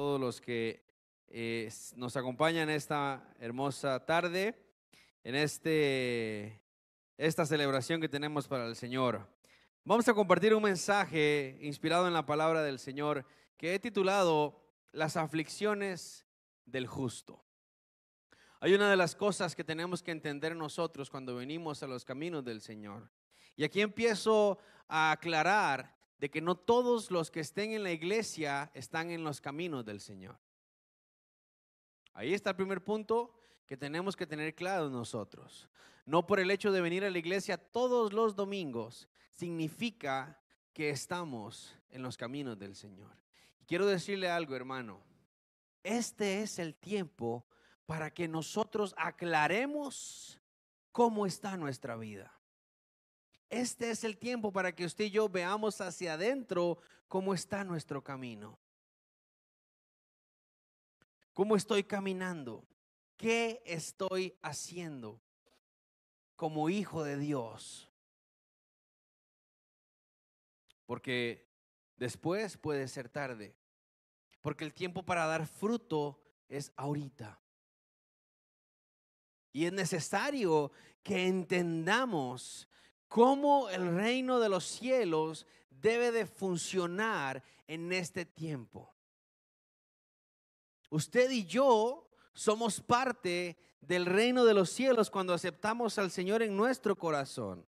todos los que eh, nos acompañan esta hermosa tarde, en este, esta celebración que tenemos para el Señor. Vamos a compartir un mensaje inspirado en la palabra del Señor que he titulado Las aflicciones del justo. Hay una de las cosas que tenemos que entender nosotros cuando venimos a los caminos del Señor. Y aquí empiezo a aclarar de que no todos los que estén en la iglesia están en los caminos del Señor. Ahí está el primer punto que tenemos que tener claro nosotros. No por el hecho de venir a la iglesia todos los domingos significa que estamos en los caminos del Señor. Y quiero decirle algo, hermano. Este es el tiempo para que nosotros aclaremos cómo está nuestra vida. Este es el tiempo para que usted y yo veamos hacia adentro cómo está nuestro camino. ¿Cómo estoy caminando? ¿Qué estoy haciendo como hijo de Dios? Porque después puede ser tarde. Porque el tiempo para dar fruto es ahorita. Y es necesario que entendamos cómo el reino de los cielos debe de funcionar en este tiempo. Usted y yo somos parte del reino de los cielos cuando aceptamos al Señor en nuestro corazón.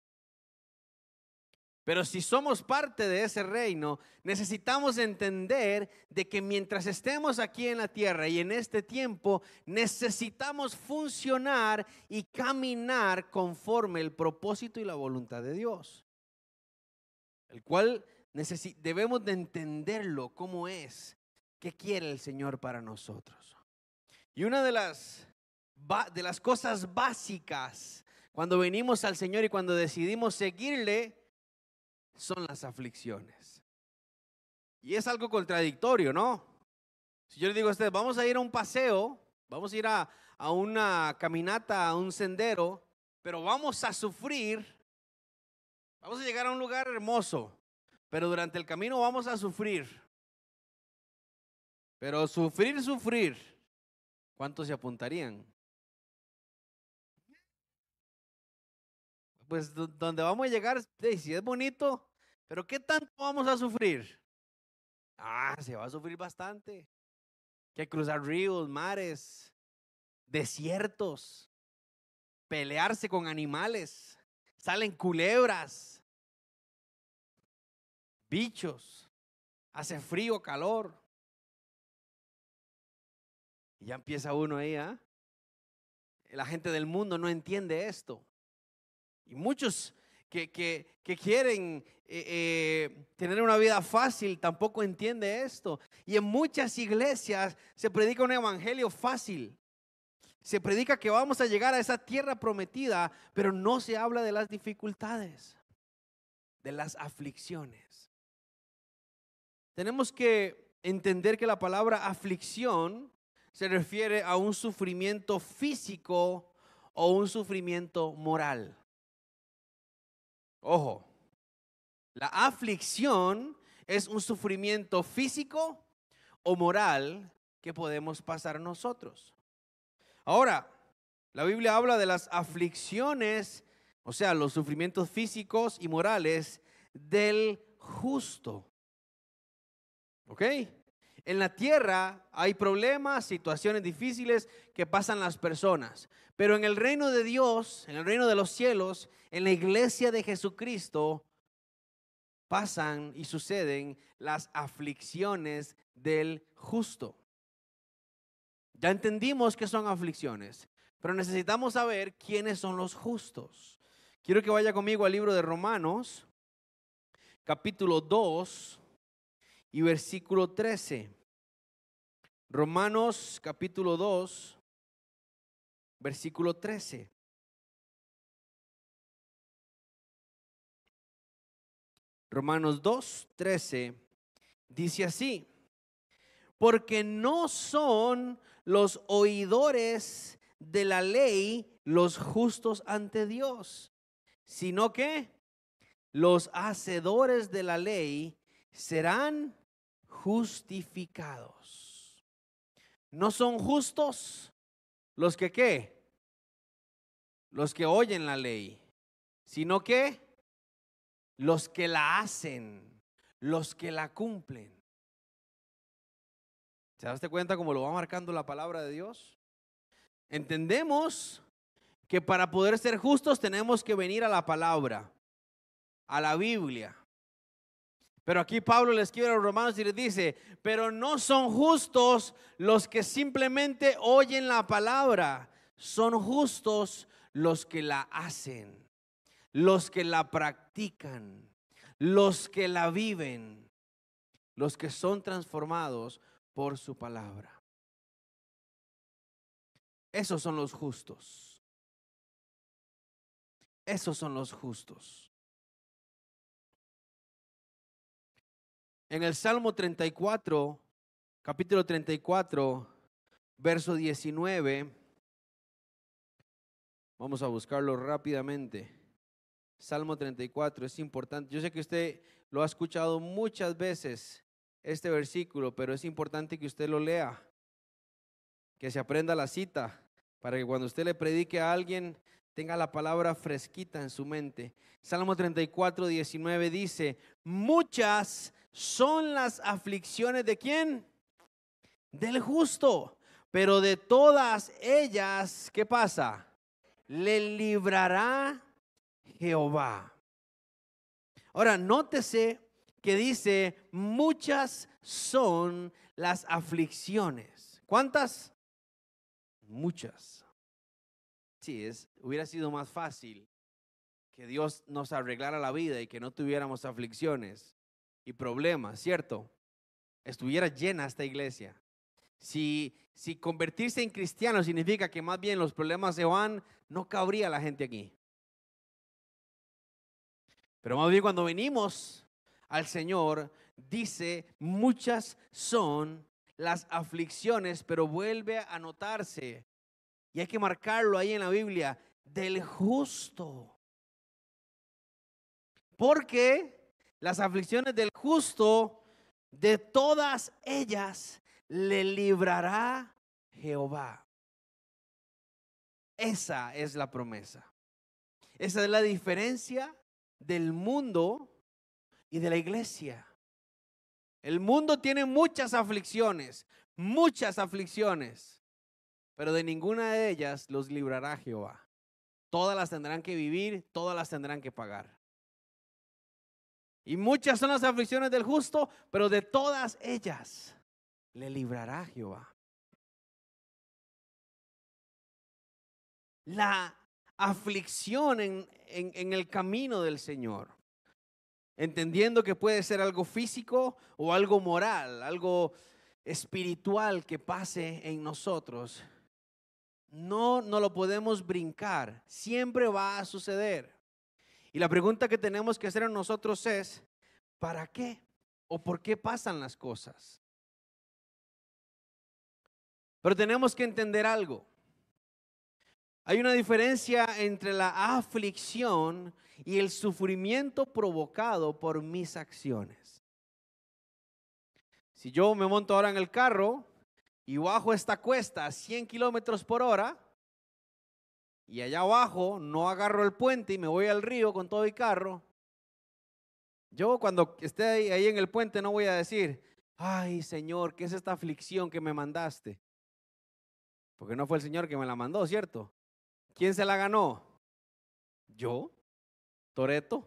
Pero si somos parte de ese reino, necesitamos entender de que mientras estemos aquí en la tierra y en este tiempo, necesitamos funcionar y caminar conforme el propósito y la voluntad de Dios. El cual debemos de entenderlo como es, qué quiere el Señor para nosotros. Y una de las, de las cosas básicas cuando venimos al Señor y cuando decidimos seguirle, son las aflicciones. Y es algo contradictorio, ¿no? Si yo le digo a usted, vamos a ir a un paseo, vamos a ir a, a una caminata, a un sendero, pero vamos a sufrir, vamos a llegar a un lugar hermoso, pero durante el camino vamos a sufrir. Pero sufrir, sufrir, ¿cuántos se apuntarían? Pues donde vamos a llegar, si es bonito, pero ¿qué tanto vamos a sufrir? Ah, se va a sufrir bastante. Que cruzar ríos, mares, desiertos, pelearse con animales, salen culebras, bichos, hace frío, calor. Y ya empieza uno ahí, ¿ah? La gente del mundo no entiende esto. Y muchos que, que, quieren eh, eh, tener una vida fácil tampoco entienden esto. Y en muchas iglesias se predica un evangelio fácil. Se predica que vamos a llegar a esa tierra prometida, pero no se habla de las dificultades, de las aflicciones. Tenemos que entender que la palabra aflicción se refiere a un sufrimiento físico o un sufrimiento moral. Ojo, la aflicción es un sufrimiento físico o moral que podemos pasar nosotros. Ahora, la Biblia habla de las aflicciones, o sea, los sufrimientos físicos y morales del justo. ¿Ok? En la tierra hay problemas, situaciones difíciles que pasan las personas, pero en el reino de Dios, en el reino de los cielos, en la iglesia de Jesucristo, pasan y suceden las aflicciones del justo. Ya entendimos que son aflicciones, pero necesitamos saber quiénes son los justos. Quiero que vaya conmigo al libro de Romanos, capítulo 2 y versículo 13. Romanos capítulo 2, versículo 13. Romanos 2, 13 dice así, porque no son los oidores de la ley los justos ante Dios, sino que los hacedores de la ley serán justificados. No son justos los que qué? Los que oyen la ley, sino que los que la hacen, los que la cumplen. ¿Se daste cuenta cómo lo va marcando la palabra de Dios? Entendemos que para poder ser justos tenemos que venir a la palabra, a la Biblia. Pero aquí Pablo le escribe a los romanos y les dice, pero no son justos los que simplemente oyen la palabra, son justos los que la hacen, los que la practican, los que la viven, los que son transformados por su palabra. Esos son los justos. Esos son los justos. En el Salmo 34, capítulo 34, verso 19, vamos a buscarlo rápidamente. Salmo 34 es importante. Yo sé que usted lo ha escuchado muchas veces, este versículo, pero es importante que usted lo lea, que se aprenda la cita, para que cuando usted le predique a alguien, tenga la palabra fresquita en su mente. Salmo 34, 19 dice, muchas son las aflicciones de quién? Del justo. Pero de todas ellas, ¿qué pasa? Le librará Jehová. Ahora, nótese que dice, muchas son las aflicciones. ¿Cuántas? Muchas. Sí, es, hubiera sido más fácil que Dios nos arreglara la vida y que no tuviéramos aflicciones y problemas, ¿cierto? Estuviera llena esta iglesia. Si, si convertirse en cristiano significa que más bien los problemas se van, no cabría la gente aquí. Pero más bien cuando venimos al Señor, dice, muchas son las aflicciones, pero vuelve a notarse, y hay que marcarlo ahí en la Biblia, del justo. Porque las aflicciones del justo, de todas ellas le librará Jehová. Esa es la promesa. Esa es la diferencia del mundo y de la iglesia. El mundo tiene muchas aflicciones, muchas aflicciones, pero de ninguna de ellas los librará Jehová. Todas las tendrán que vivir, todas las tendrán que pagar. Y muchas son las aflicciones del justo, pero de todas ellas le librará Jehová. La aflicción en, en, el camino del Señor, entendiendo que puede ser algo físico o algo moral, algo espiritual que pase en nosotros, no, no lo podemos brincar, siempre va a suceder. Y la pregunta que tenemos que hacer a nosotros es, ¿para qué? ¿O por qué pasan las cosas? Pero tenemos que entender algo. Hay una diferencia entre la aflicción y el sufrimiento provocado por mis acciones. Si yo me monto ahora en el carro y bajo esta cuesta a 100 kilómetros por hora, y allá abajo no agarro el puente y me voy al río con todo el carro, yo cuando esté ahí, en el puente no voy a decir, ay Señor, ¿qué es esta aflicción que me mandaste? Porque no fue el Señor que me la mandó, ¿cierto? ¿Quién se la ganó? Yo, Toreto.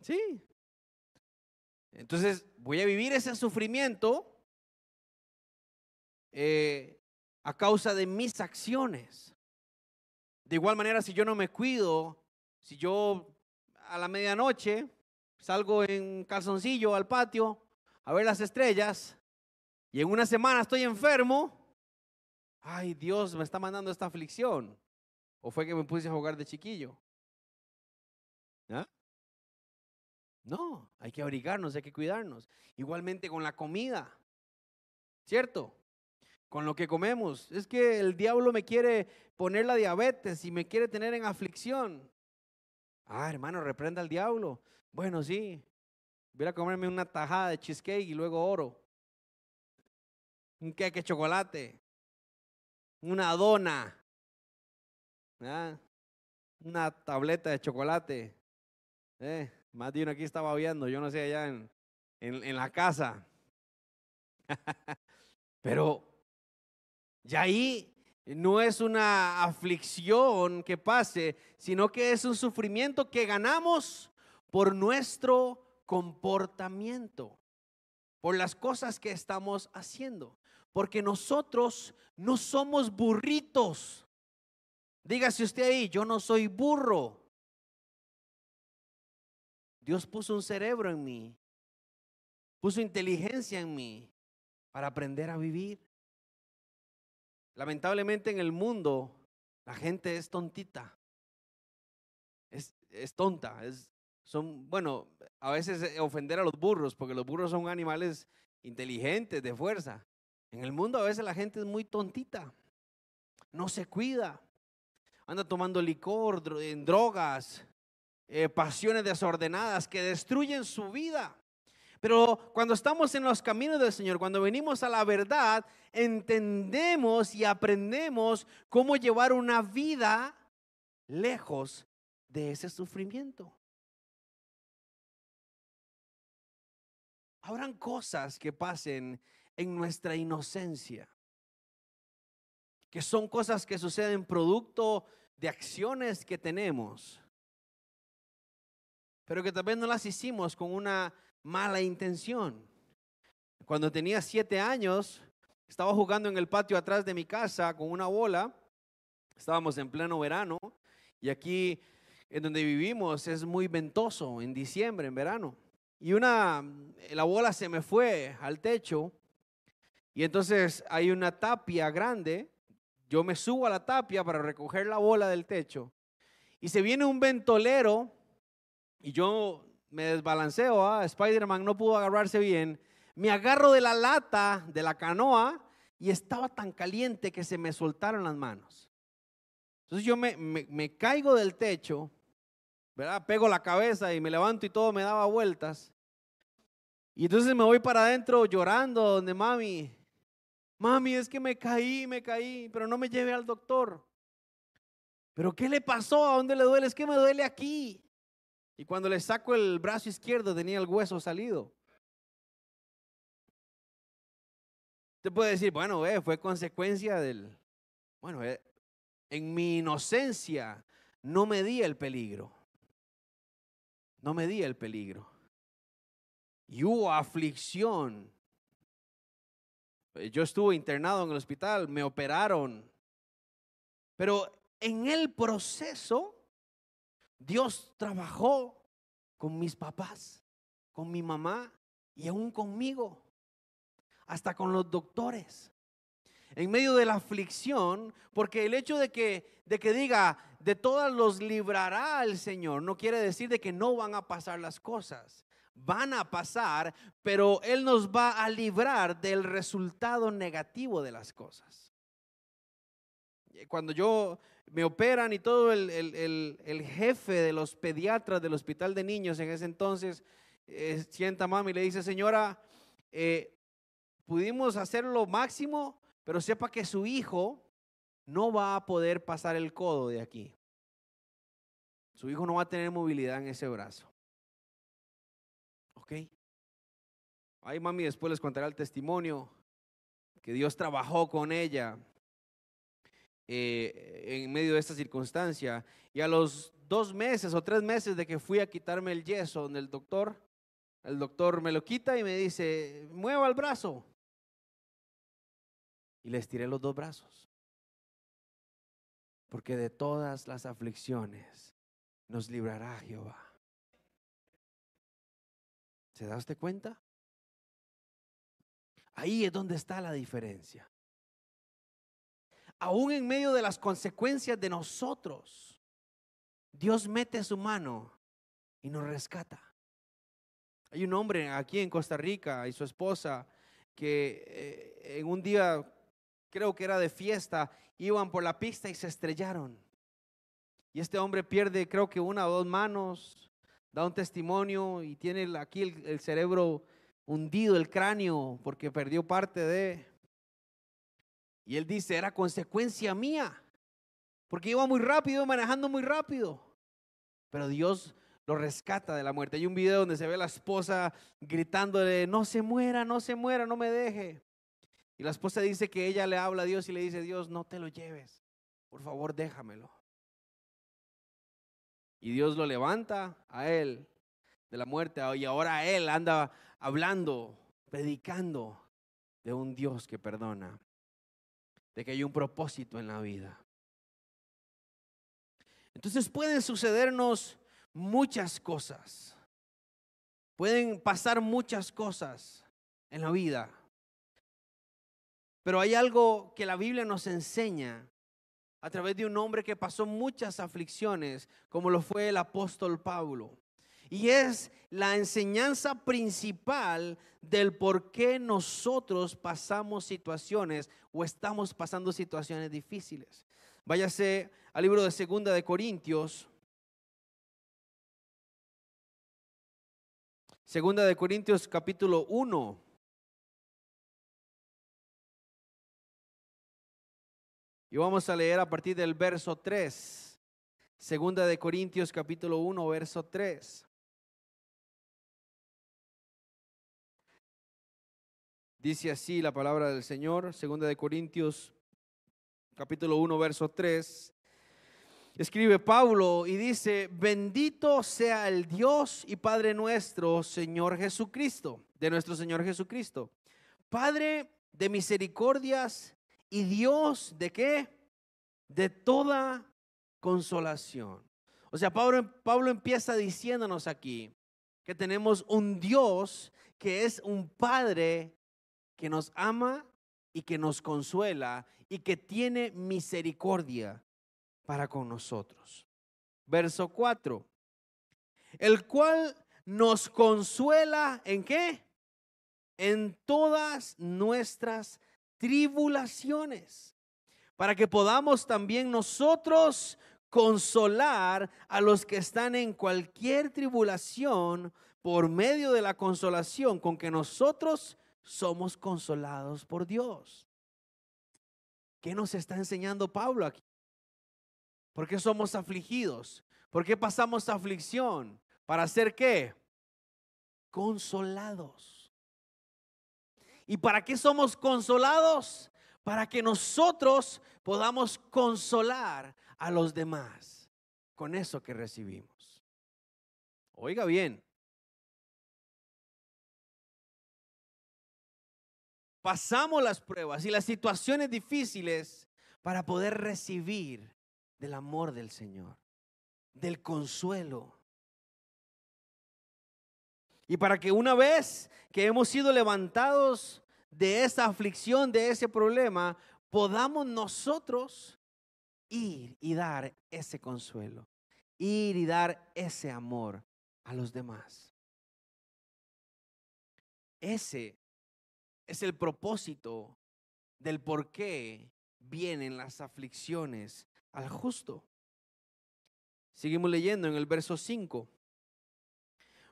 Sí. Entonces voy a vivir ese sufrimiento eh, a causa de mis acciones. De igual manera, si yo no me cuido, si yo a la medianoche salgo en calzoncillo al patio a ver las estrellas y en una semana estoy enfermo, ay Dios me está mandando esta aflicción. ¿O fue que me puse a jugar de chiquillo? No, hay que abrigarnos, hay que cuidarnos. Igualmente con la comida, ¿cierto? Con lo que comemos. Es que el diablo me quiere poner la diabetes y me quiere tener en aflicción. Ah, hermano, reprenda al diablo. Bueno, sí. Voy a comerme una tajada de cheesecake y luego oro. un queque de chocolate, una dona, una tableta de chocolate. Eh, más de uno aquí estaba viendo, yo no sé, allá en la casa. Pero ya ahí no es una aflicción que pase, sino que es un sufrimiento que ganamos por nuestro comportamiento, por las cosas que estamos haciendo. Porque nosotros no somos burritos. Dígase usted ahí, yo no soy burro. Dios puso un cerebro en mí, puso inteligencia en mí para aprender a vivir. Lamentablemente en el mundo la gente es tontita, es, es tonta, es, son, bueno, a veces eh, ofender a los burros, porque los burros son animales inteligentes, de fuerza. En el mundo a veces la gente es muy tontita, no se cuida, anda tomando licor, en drogas, eh, pasiones desordenadas que destruyen su vida. Pero cuando estamos en los caminos del Señor, cuando venimos a la verdad, entendemos y aprendemos cómo llevar una vida lejos de ese sufrimiento. Habrán cosas que pasen en nuestra inocencia, que son cosas que suceden producto de acciones que tenemos, pero que tal vez no las hicimos con una mala intención. Cuando tenía siete años, estaba jugando en el patio atrás de mi casa con una bola. Estábamos en pleno verano y aquí en donde vivimos es muy ventoso en diciembre, en verano. Y una, la bola se me fue al techo y entonces hay una tapia grande. Yo me subo a la tapia para recoger la bola del techo y se viene un ventolero y yo me desbalanceo, ¿ah? Spider-Man no pudo agarrarse bien, me agarro de la lata de la canoa y estaba tan caliente que se me soltaron las manos. Entonces yo me, me, caigo del techo, ¿verdad? Pego la cabeza y me levanto y todo me daba vueltas. Y entonces me voy para adentro llorando donde mami, mami, es que me caí, me caí, pero no me lleve al doctor. ¿Pero qué le pasó? ¿A dónde le duele? Es que me duele aquí. Y cuando le saco el brazo izquierdo tenía el hueso salido. Usted puede decir, bueno, eh, fue consecuencia del... Bueno, eh, en mi inocencia no me di el peligro. No me di el peligro. Y hubo aflicción. Yo estuve internado en el hospital, me operaron. Pero en el proceso Dios trabajó con mis papás, con mi mamá y aún conmigo, hasta con los doctores. En medio de la aflicción, porque el hecho de que, de que diga, de todas los librará el Señor, no quiere decir de que no van a pasar las cosas. Van a pasar, pero Él nos va a librar del resultado negativo de las cosas. Cuando yo me operan y todo el, jefe de los pediatras del hospital de niños en ese entonces eh, sienta mami y le dice, señora, eh, pudimos hacer lo máximo, pero sepa que su hijo no va a poder pasar el codo de aquí. Su hijo no va a tener movilidad en ese brazo. ¿Ok? Ahí mami después les contará el testimonio que Dios trabajó con ella eh, en medio de esta circunstancia. Y a los dos meses o tres meses de que fui a quitarme el yeso donde el doctor, el doctor me lo quita y me dice, mueva el brazo. Y le estiré los dos brazos. Porque de todas las aflicciones nos librará Jehová. ¿Se da usted cuenta? Ahí es donde está la diferencia aún en medio de las consecuencias de nosotros, Dios mete su mano y nos rescata. Hay un hombre aquí en Costa Rica y su esposa que eh, en un día, creo que era de fiesta, iban por la pista y se estrellaron. Y este hombre pierde, creo que una o dos manos, da un testimonio y tiene aquí el cerebro hundido, el cráneo, porque perdió parte de... Y él dice, era consecuencia mía, porque iba muy rápido, manejando muy rápido. Pero Dios lo rescata de la muerte. Hay un video donde se ve a la esposa gritándole, no se muera, no se muera, no me deje. Y la esposa dice que ella le habla a Dios y le dice, Dios, no te lo lleves, por favor déjamelo. Y Dios lo levanta a él de la muerte y ahora él anda hablando, predicando de un Dios que perdona, de que hay un propósito en la vida. Entonces pueden sucedernos muchas cosas. Pueden pasar muchas cosas en la vida. Pero hay algo que la Biblia nos enseña a través de un hombre que pasó muchas aflicciones, como lo fue el apóstol Pablo. Y es la enseñanza principal del por qué nosotros pasamos situaciones o estamos pasando situaciones difíciles. Váyase al libro de Segunda de Corintios. Segunda de Corintios capítulo 1. Y vamos a leer a partir del verso 3. Segunda de Corintios capítulo 1, verso 3. Dice así la palabra del Señor, segunda de Corintios capítulo 1, verso 3. Escribe Pablo y dice, bendito sea el Dios y Padre nuestro, Señor Jesucristo, de nuestro Señor Jesucristo. Padre de misericordias y Dios de qué? De toda consolación. O sea, Pablo, Pablo empieza diciéndonos aquí que tenemos un Dios que es un Padre que nos ama y que nos consuela y que tiene misericordia para con nosotros. Verso 4. El cual nos consuela en qué? En todas nuestras tribulaciones, para que podamos también nosotros consolar a los que están en cualquier tribulación por medio de la consolación con que nosotros somos consolados por Dios. ¿Qué nos está enseñando Pablo aquí? ¿Por qué somos afligidos? ¿Por qué pasamos aflicción? ¿Para hacer qué? Consolados. ¿Y para qué somos consolados? Para que nosotros podamos consolar a los demás con eso que recibimos. Oiga bien. Pasamos las pruebas y las situaciones difíciles para poder recibir del amor del Señor, del consuelo, y para que una vez que hemos sido levantados de esa aflicción, de ese problema, podamos nosotros ir y dar ese consuelo, ir y dar ese amor a los demás. Ese es el propósito del por qué vienen las aflicciones al justo. Seguimos leyendo en el verso 5.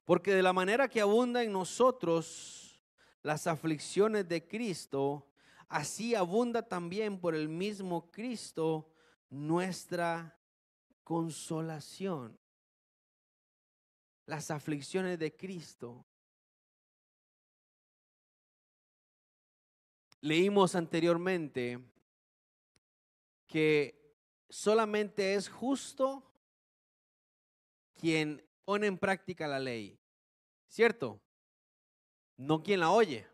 Porque de la manera que abunda en nosotros las aflicciones de Cristo, así abunda también por el mismo Cristo nuestra consolación. Las aflicciones de Cristo. Leímos anteriormente que solamente es justo quien pone en práctica la ley. ¿Cierto? No quien la oye.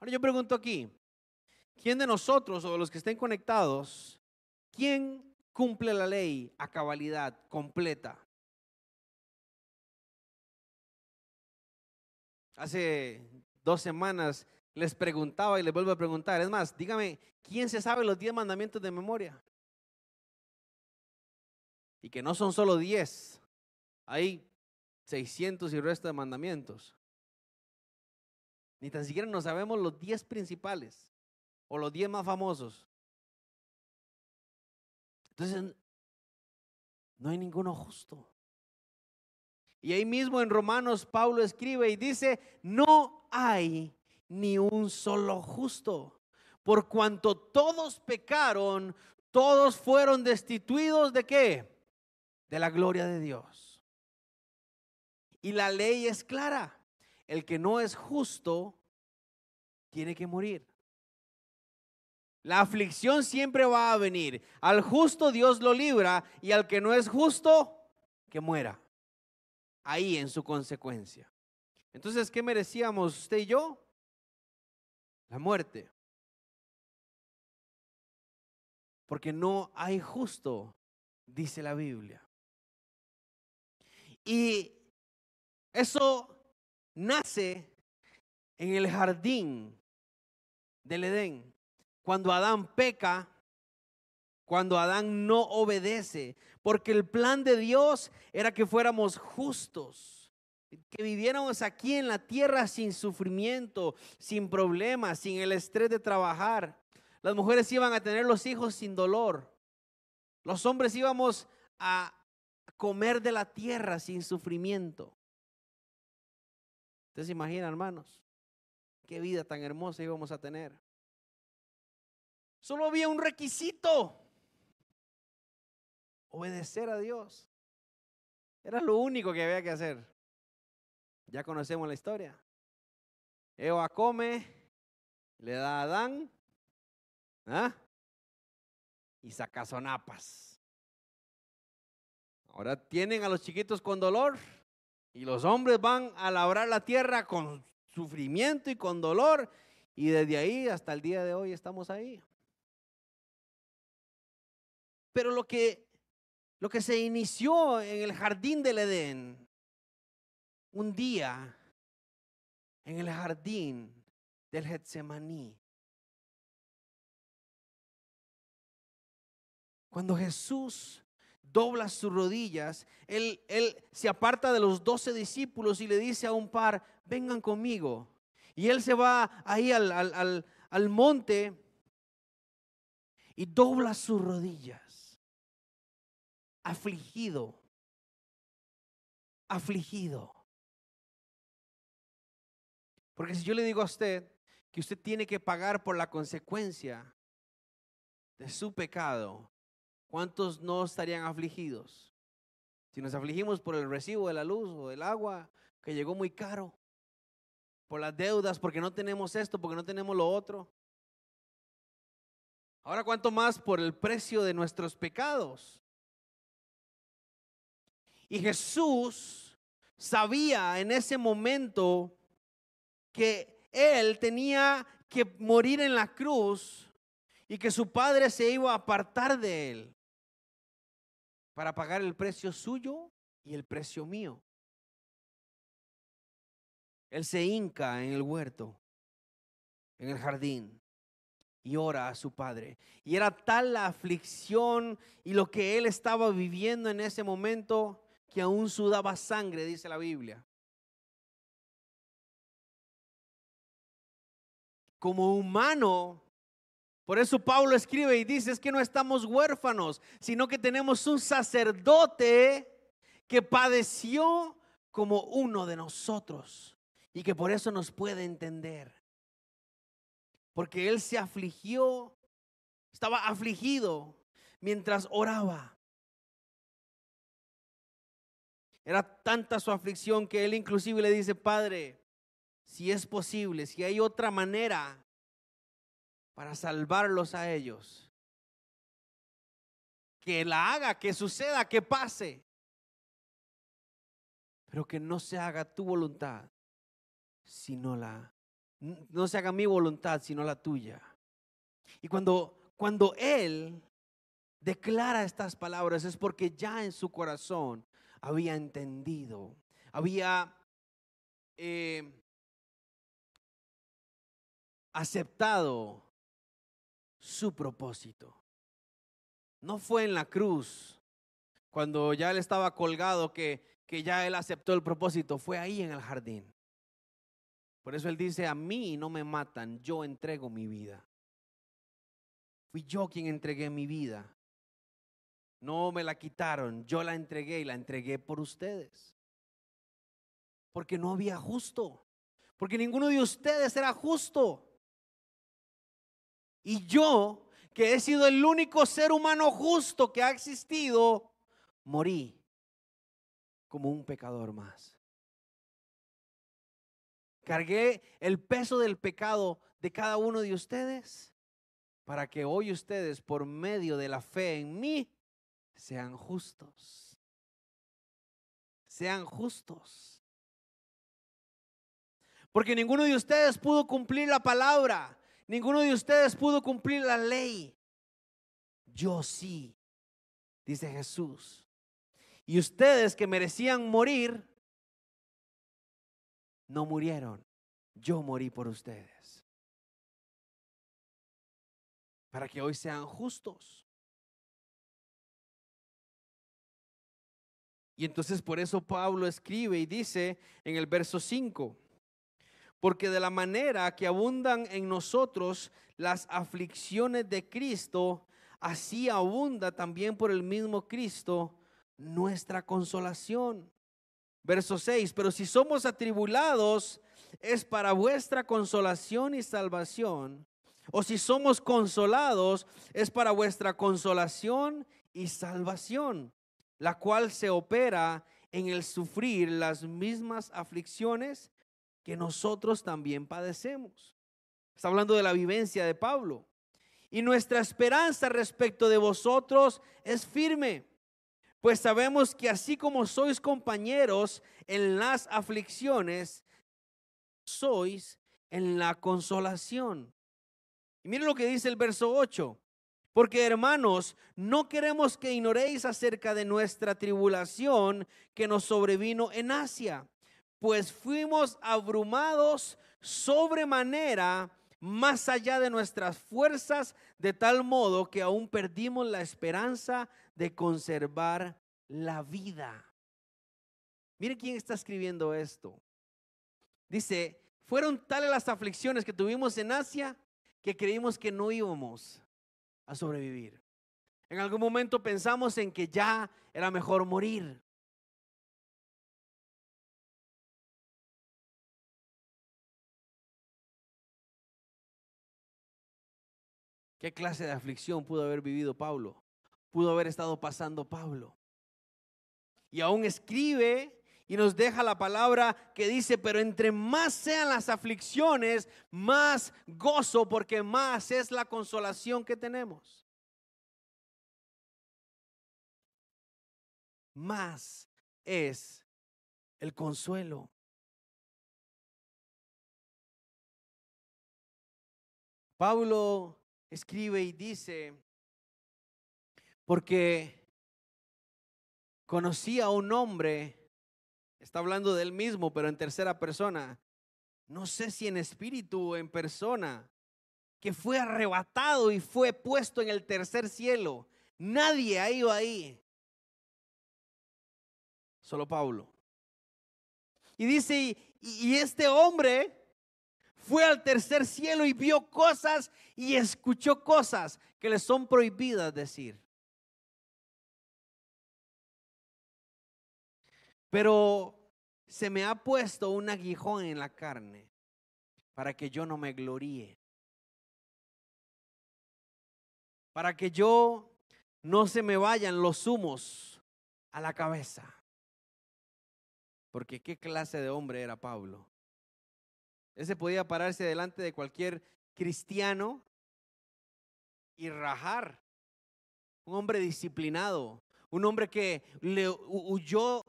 Ahora yo pregunto aquí, ¿quién de nosotros o de los que estén conectados, quién cumple la ley a cabalidad completa? Hace dos semanas les preguntaba y les vuelvo a preguntar. Es más, dígame, ¿quién se sabe los diez mandamientos de memoria? Y que no son solo diez, hay 600 y resto de mandamientos. Ni tan siquiera nos sabemos los 10 principales o los 10 más famosos. Entonces, no hay ninguno justo. Y ahí mismo en Romanos Pablo escribe y dice, no hay ni un solo justo, por cuanto todos pecaron, todos fueron destituidos de qué? De la gloria de Dios. Y la ley es clara. El que no es justo tiene que morir. La aflicción siempre va a venir. Al justo Dios lo libra y al que no es justo, que muera. Ahí en su consecuencia. Entonces, ¿qué merecíamos usted y yo? La muerte. Porque no hay justo, dice la Biblia. Y eso nace en el jardín del Edén. Cuando Adán peca, cuando Adán no obedece, porque el plan de Dios era que fuéramos justos, que viviéramos aquí en la tierra sin sufrimiento, sin problemas, sin el estrés de trabajar. Las mujeres iban a tener los hijos sin dolor. Los hombres íbamos a comer de la tierra sin sufrimiento. Ustedes se imaginan, hermanos, qué vida tan hermosa íbamos a tener. Solo había un requisito. Obedecer a Dios. Era lo único que había que hacer. Ya conocemos la historia. Eva come, le da a Adán ¿ah? y saca sonapas. Ahora tienen a los chiquitos con dolor y los hombres van a labrar la tierra con sufrimiento y con dolor. Y desde ahí hasta el día de hoy estamos ahí. Pero lo que, lo que se inició en el jardín del Edén, un día en el jardín del Getsemaní, cuando Jesús dobla sus rodillas, él, se aparta de los doce discípulos y le dice a un par, vengan conmigo. Y él se va ahí al monte y dobla sus rodillas, afligido, afligido. Porque si yo le digo a usted que usted tiene que pagar por la consecuencia de su pecado, ¿Cuántos no estarían afligidos? Si nos afligimos por el recibo de la luz o del agua, que llegó muy caro, por las deudas, porque no tenemos esto, porque no tenemos lo otro. Ahora, ¿cuánto más por el precio de nuestros pecados? Y Jesús sabía en ese momento que él tenía que morir en la cruz y que su padre se iba a apartar de él para pagar el precio suyo y el precio mío. Él se hinca en el huerto, en el jardín, y ora a su padre. Y era tal la aflicción y lo que él estaba viviendo en ese momento que aún sudaba sangre, dice la Biblia. Como humano, por eso Pablo escribe y dice, es que no estamos huérfanos, sino que tenemos un sacerdote que padeció como uno de nosotros y que por eso nos puede entender. Porque él se afligió, estaba afligido mientras oraba. Era tanta su aflicción que él inclusive le dice, Padre, si es posible, si hay otra manera para salvarlos a ellos. Que la haga, que suceda, que pase. Pero que no se haga tu voluntad, sino la no se haga mi voluntad, sino la tuya. Y cuando cuando él declara estas palabras es porque ya en su corazón había entendido, había eh, aceptado su propósito. No fue en la cruz, cuando ya él estaba colgado, que, que ya él aceptó el propósito, fue ahí en el jardín. Por eso él dice, a mí no me matan, yo entrego mi vida. Fui yo quien entregué mi vida. No me la quitaron, yo la entregué y la entregué por ustedes. Porque no había justo. Porque ninguno de ustedes era justo. Y yo, que he sido el único ser humano justo que ha existido, morí como un pecador más. Cargué el peso del pecado de cada uno de ustedes para que hoy ustedes, por medio de la fe en mí, sean justos. Sean justos. Porque ninguno de ustedes pudo cumplir la palabra. Ninguno de ustedes pudo cumplir la ley. Yo sí, dice Jesús. Y ustedes que merecían morir, no murieron. Yo morí por ustedes. Para que hoy sean justos. Y entonces por eso Pablo escribe y dice en el verso 5, porque de la manera que abundan en nosotros las aflicciones de Cristo, así abunda también por el mismo Cristo nuestra consolación. Verso 6, pero si somos atribulados, es para vuestra consolación y salvación. O si somos consolados, es para vuestra consolación y salvación, la cual se opera en el sufrir las mismas aflicciones que nosotros también padecemos. Está hablando de la vivencia de Pablo. Y nuestra esperanza respecto de vosotros es firme, pues sabemos que así como sois compañeros en las aflicciones, sois en la consolación. Y miren lo que dice el verso 8. Porque hermanos, no queremos que ignoréis acerca de nuestra tribulación que nos sobrevino en Asia pues fuimos abrumados sobremanera más allá de nuestras fuerzas, de tal modo que aún perdimos la esperanza de conservar la vida. Mire quién está escribiendo esto. Dice, fueron tales las aflicciones que tuvimos en Asia que creímos que no íbamos a sobrevivir. En algún momento pensamos en que ya era mejor morir. ¿Qué clase de aflicción pudo haber vivido Pablo? Pudo haber estado pasando Pablo. Y aún escribe y nos deja la palabra que dice, pero entre más sean las aflicciones, más gozo, porque más es la consolación que tenemos. Más es el consuelo. Pablo escribe y dice, porque conocí a un hombre, está hablando del mismo, pero en tercera persona, no sé si en espíritu o en persona, que fue arrebatado y fue puesto en el tercer cielo. Nadie ha ido ahí. Solo Pablo. Y dice, y, este hombre fue al tercer cielo y vio cosas y escuchó cosas que le son prohibidas decir. Pero se me ha puesto un aguijón en la carne para que yo no me gloríe. Para que yo no se me vayan los humos a la cabeza. Porque qué clase de hombre era Pablo. Ese podía pararse delante de cualquier cristiano y rajar. Un hombre disciplinado, un hombre que le huyó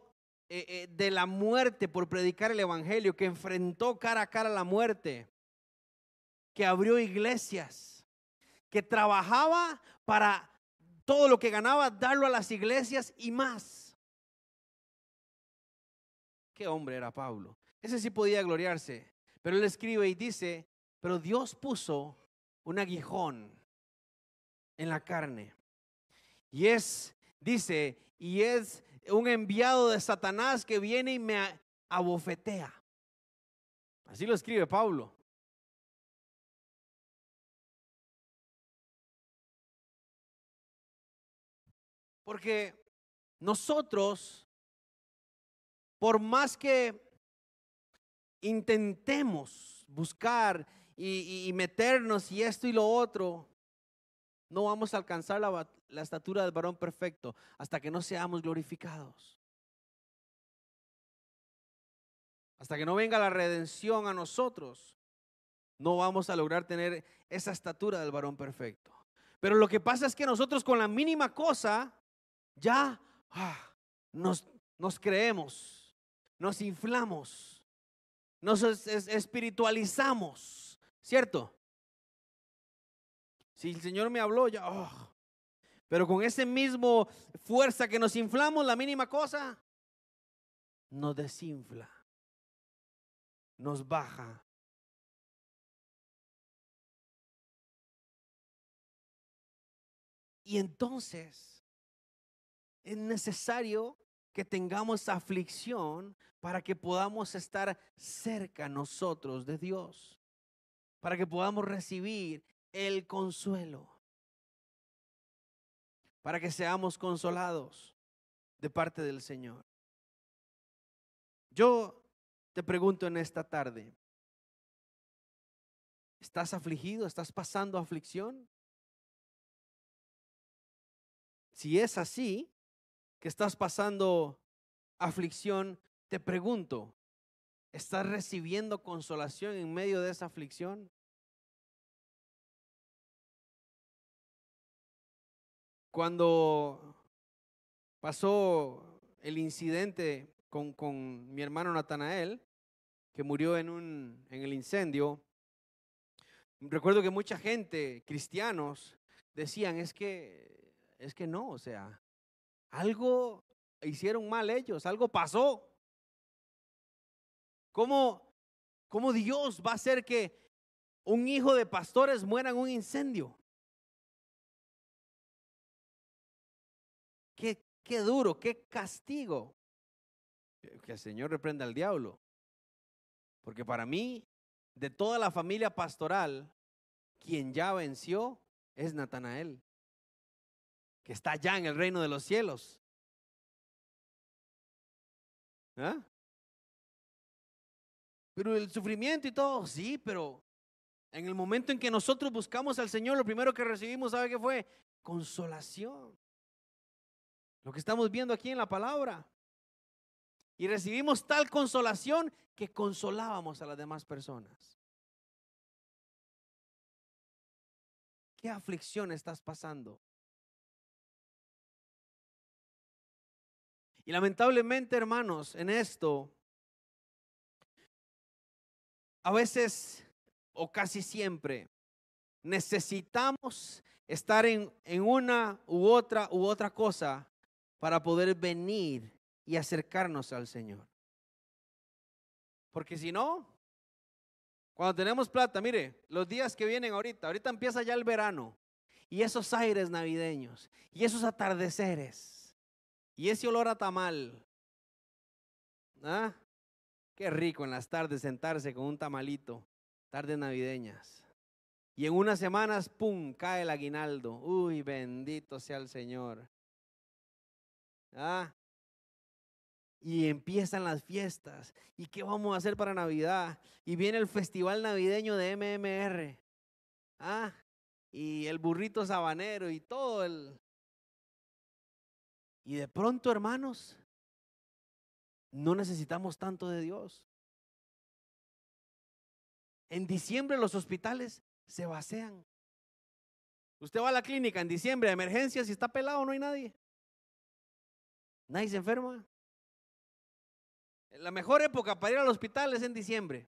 eh, eh, de la muerte por predicar el Evangelio, que enfrentó cara a cara la muerte, que abrió iglesias, que trabajaba para todo lo que ganaba, darlo a las iglesias y más. Qué hombre era Pablo. Ese sí podía gloriarse. Pero él escribe y dice, pero Dios puso un aguijón en la carne. Y es, dice, y es un enviado de Satanás que viene y me abofetea. Así lo escribe Pablo. Porque nosotros, por más que intentemos buscar y, meternos y esto y lo otro, no vamos a alcanzar la, estatura del varón perfecto hasta que no seamos glorificados. Hasta que no venga la redención a nosotros, no vamos a lograr tener esa estatura del varón perfecto. Pero lo que pasa es que nosotros con la mínima cosa ya ah, nos creemos, nos inflamos, nos es- es- espiritualizamos, ¿cierto? Si el Señor me habló, ya, oh. pero con ese mismo fuerza que nos inflamos, la mínima cosa, nos desinfla, nos baja. Y entonces es necesario que tengamos aflicción para que podamos estar cerca nosotros de Dios, para que podamos recibir el consuelo, para que seamos consolados de parte del Señor. Yo te pregunto en esta tarde, ¿estás afligido? ¿Estás pasando aflicción? Si es así, que estás pasando aflicción, te pregunto, ¿estás recibiendo consolación en medio de esa aflicción? Cuando pasó el incidente con, con mi hermano Natanael, que murió en, un, en el incendio, recuerdo que mucha gente, cristianos, decían, es que, es que no, o sea, algo hicieron mal ellos, algo pasó. ¿Cómo, cómo Dios va a hacer que un hijo de pastores muera en un incendio? Qué, qué duro, qué castigo. Que que el Señor reprenda al diablo. Porque para mí, de toda la familia pastoral, quien ya venció es Natanael, que está ya en el reino de los cielos. ¿Ah? Pero el sufrimiento y todo, sí, pero en el momento en que nosotros buscamos al Señor, lo primero que recibimos, ¿sabe qué fue? Consolación. Lo que estamos viendo aquí en la palabra. Y recibimos tal consolación que consolábamos a las demás personas. ¿Qué aflicción estás pasando? Y lamentablemente, hermanos, en esto, a veces o casi siempre necesitamos estar en, en una u otra u otra cosa para poder venir y acercarnos al Señor. Porque si no, cuando tenemos plata, mire, los días que vienen ahorita, ahorita empieza ya el verano, y esos aires navideños, y esos atardeceres, y ese olor a tamal. ¿Ah? Qué rico en las tardes sentarse con un tamalito, tardes navideñas. Y en unas semanas, ¡pum!, cae el aguinaldo. Uy, bendito sea el Señor. ¿Ah? Y empiezan las fiestas. ¿Y qué vamos a hacer para Navidad? Y viene el festival navideño de MMR. ¿Ah? Y el burrito sabanero y todo el... Y de pronto, hermanos, no necesitamos tanto de Dios. En diciembre los hospitales se vacían. Usted va a la clínica en diciembre, emergencias, si está pelado no hay nadie. Nadie se enferma. La mejor época para ir al hospital es en diciembre.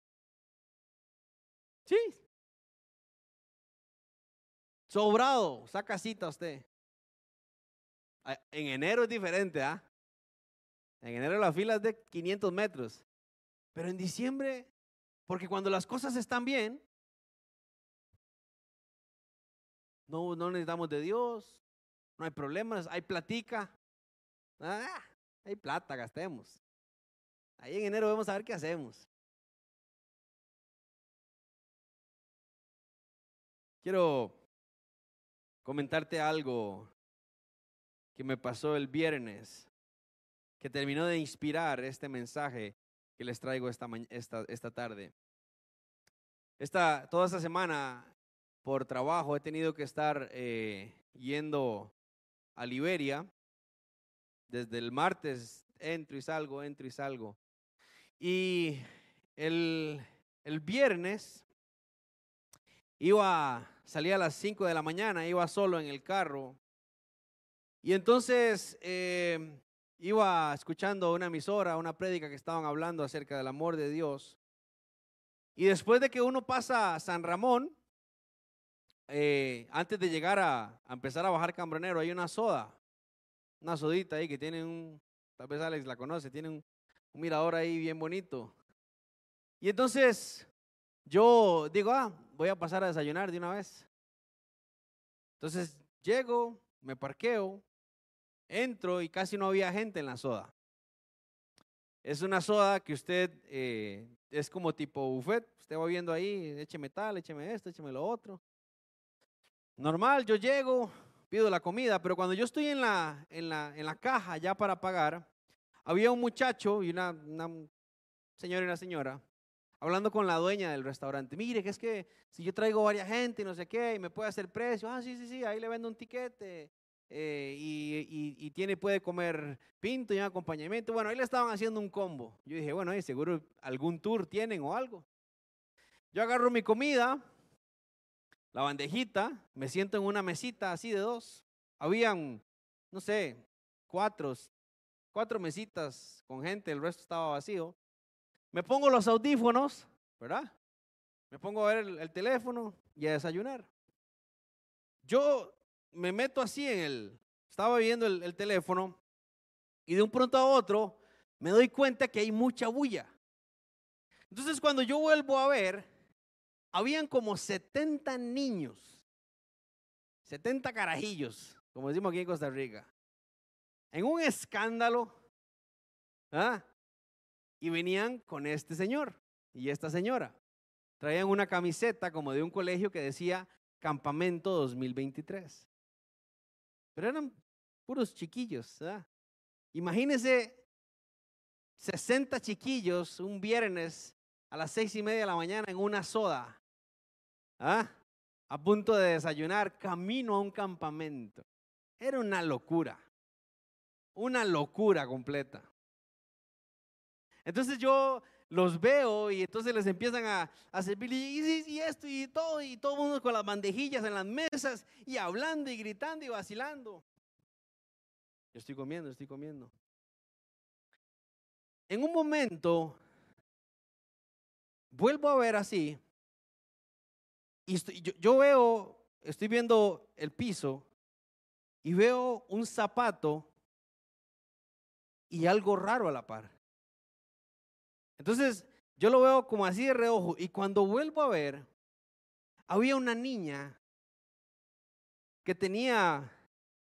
Sí. Sobrado, saca cita usted. Ah, En enero es diferente, ¿ah? En enero la fila es de 500 metros. Pero en diciembre, porque cuando las cosas están bien, no, no necesitamos de Dios, no hay problemas, hay platica. Ah, hay plata, gastemos. Ahí en enero vamos a ver qué hacemos. Quiero comentarte algo que me pasó el viernes, que terminó de inspirar este mensaje que les traigo esta, esta, esta tarde. Esta, toda esta semana, por trabajo, he tenido que estar eh, yendo a Liberia. Desde el martes entro y salgo, entro y salgo. Y el, el viernes iba, salía a las 5 de la mañana, iba solo en el carro. Y entonces eh, iba escuchando una emisora, una prédica que estaban hablando acerca del amor de Dios. Y después de que uno pasa a San Ramón, eh, antes de llegar a, empezar a bajar Cambronero, hay una soda, una sodita ahí que tiene un, tal vez Alex la conoce, tiene un mirador ahí bien bonito. Y entonces yo digo, ah, voy a pasar a desayunar de una vez. Entonces llego, me parqueo, entro y casi no había gente en la soda. Es una soda que usted eh, es como tipo buffet. Usted va viendo ahí, écheme tal, écheme esto, écheme lo otro. Normal, yo llego, pido la comida, pero cuando yo estoy en la, en la, en la caja ya para pagar, había un muchacho y una, señora y una señora hablando con la dueña del restaurante. Mire, que es que si yo traigo varias gente y no sé qué, y me puede hacer precio, ah, sí, sí, sí, ahí le vendo un tiquete. Eh, y, tiene, puede comer pinto y un acompañamiento. Bueno, ahí le estaban haciendo un combo. Yo dije, bueno, ahí seguro algún tour tienen o algo. Yo agarro mi comida, la bandejita, me siento en una mesita así de dos. Habían, no sé, cuatro, cuatro mesitas con gente, el resto estaba vacío. Me pongo los audífonos, ¿verdad? Me pongo a ver el, teléfono y a desayunar. Yo me meto así en el, estaba viendo el, el teléfono y de un pronto a otro me doy cuenta que hay mucha bulla. Entonces cuando yo vuelvo a ver, habían como 70 niños, 70 carajillos, como decimos aquí en Costa Rica, en un escándalo. ¿ah? y venían con este señor y esta señora. Traían una camiseta como de un colegio que decía Campamento 2023. Pero eran puros chiquillos. ¿verdad? Imagínense 60 chiquillos un viernes a las seis y media de la mañana en una soda. ¿ah? A punto de desayunar, camino a un campamento. Era una locura. Una locura completa. Entonces yo los veo y entonces les empiezan a, a servir y, esto y todo, y todo el mundo con las bandejillas en las mesas y hablando y gritando y vacilando. Yo estoy comiendo, estoy comiendo. En un momento, vuelvo a ver así, y yo, yo veo, estoy viendo el piso y veo un zapato y algo raro a la par. Entonces, yo lo veo como así de reojo y cuando vuelvo a ver, había una niña que tenía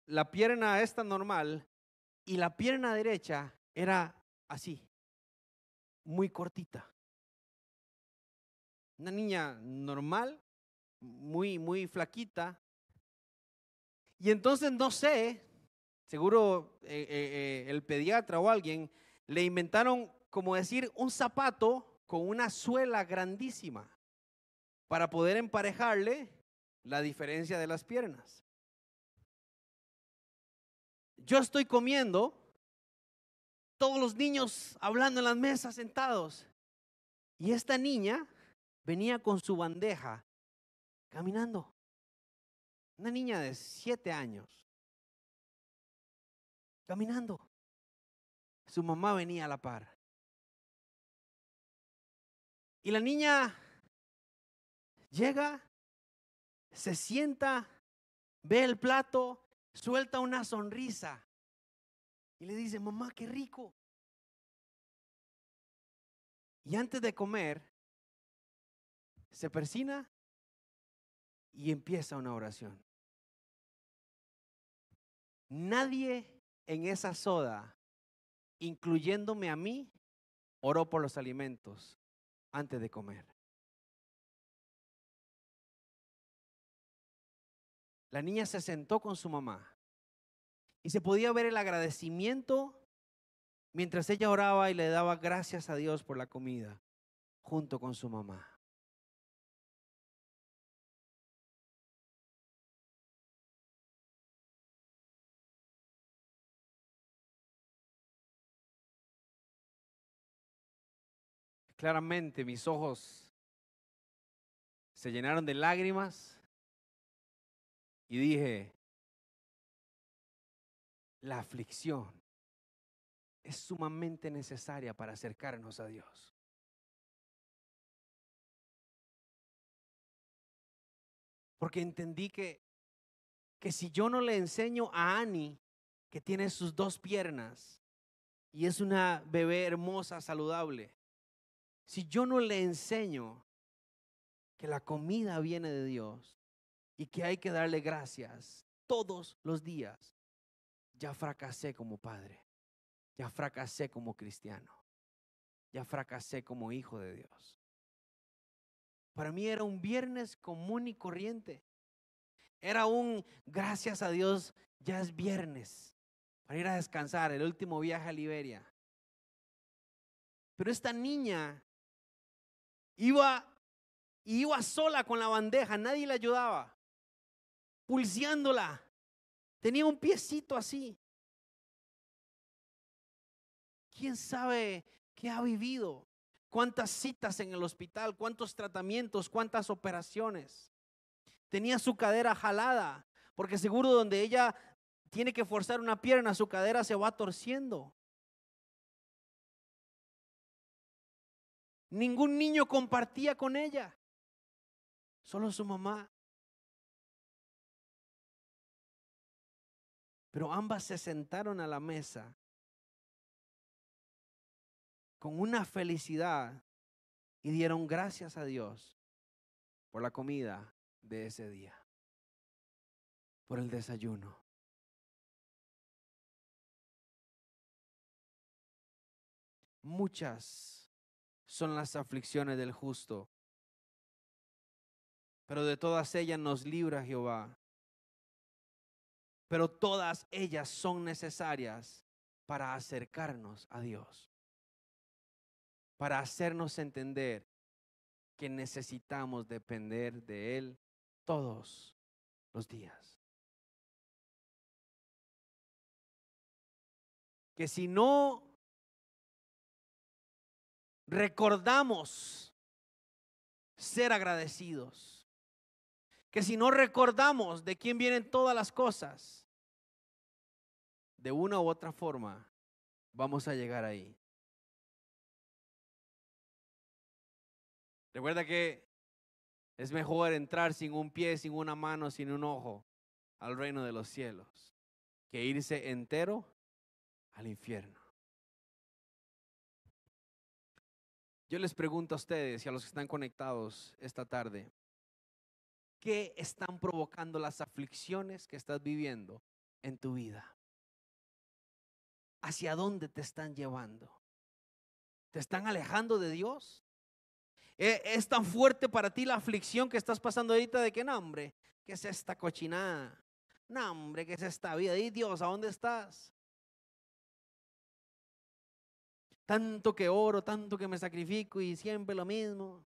la pierna esta normal y la pierna derecha era así, muy cortita. Una niña normal, muy, muy flaquita. Y entonces no sé, seguro eh, eh, eh, el pediatra o alguien le inventaron como decir un zapato con una suela grandísima para poder emparejarle la diferencia de las piernas. Yo estoy comiendo, todos los niños hablando en las mesas sentados, y esta niña venía con su bandeja caminando. Una niña de siete años, caminando. Su mamá venía a la par. Y la niña llega, se sienta, ve el plato, suelta una sonrisa y le dice, mamá, qué rico. Y antes de comer, se persina y empieza una oración. Nadie en esa soda, incluyéndome a mí, oró por los alimentos antes de comer. La niña se sentó con su mamá y se podía ver el agradecimiento mientras ella oraba y le daba gracias a Dios por la comida junto con su mamá. Claramente mis ojos se llenaron de lágrimas y dije, la aflicción es sumamente necesaria para acercarnos a Dios. Porque entendí que, que si yo no le enseño a Annie que tiene sus dos piernas y es una bebé hermosa, saludable, si yo no le enseño que la comida viene de Dios y que hay que darle gracias todos los días, ya fracasé como padre, ya fracasé como cristiano, ya fracasé como hijo de Dios. Para mí era un viernes común y corriente. Era un, gracias a Dios, ya es viernes para ir a descansar, el último viaje a Liberia. Pero esta niña iba, iba sola con la bandeja, nadie le ayudaba, pulseándola. Tenía un piecito así. ¿Quién sabe qué ha vivido? cuántas citas en el hospital, cuántos tratamientos, cuántas operaciones. Tenía su cadera jalada, porque seguro donde ella tiene que forzar una pierna, su cadera se va torciendo. Ningún niño compartía con ella, solo su mamá. Pero ambas se sentaron a la mesa con una felicidad y dieron gracias a Dios por la comida de ese día, por el desayuno. Muchas son las aflicciones del justo, pero de todas ellas nos libra Jehová. Pero todas ellas son necesarias para acercarnos a Dios para hacernos entender que necesitamos depender de Él todos los días. Que si no recordamos ser agradecidos, que si no recordamos de quién vienen todas las cosas, de una u otra forma vamos a llegar ahí. Recuerda que es mejor entrar sin un pie, sin una mano, sin un ojo al reino de los cielos que irse entero al infierno. Yo les pregunto a ustedes y a los que están conectados esta tarde, ¿qué están provocando las aflicciones que estás viviendo en tu vida? ¿Hacia dónde te están llevando? ¿Te están alejando de Dios? Eh, es tan fuerte para ti la aflicción que estás pasando ahorita de que, no, hombre, ¿qué es esta cochinada? No, hombre, ¿qué es esta vida? Y Dios, ¿a dónde estás? Tanto que oro, tanto que me sacrifico y siempre lo mismo.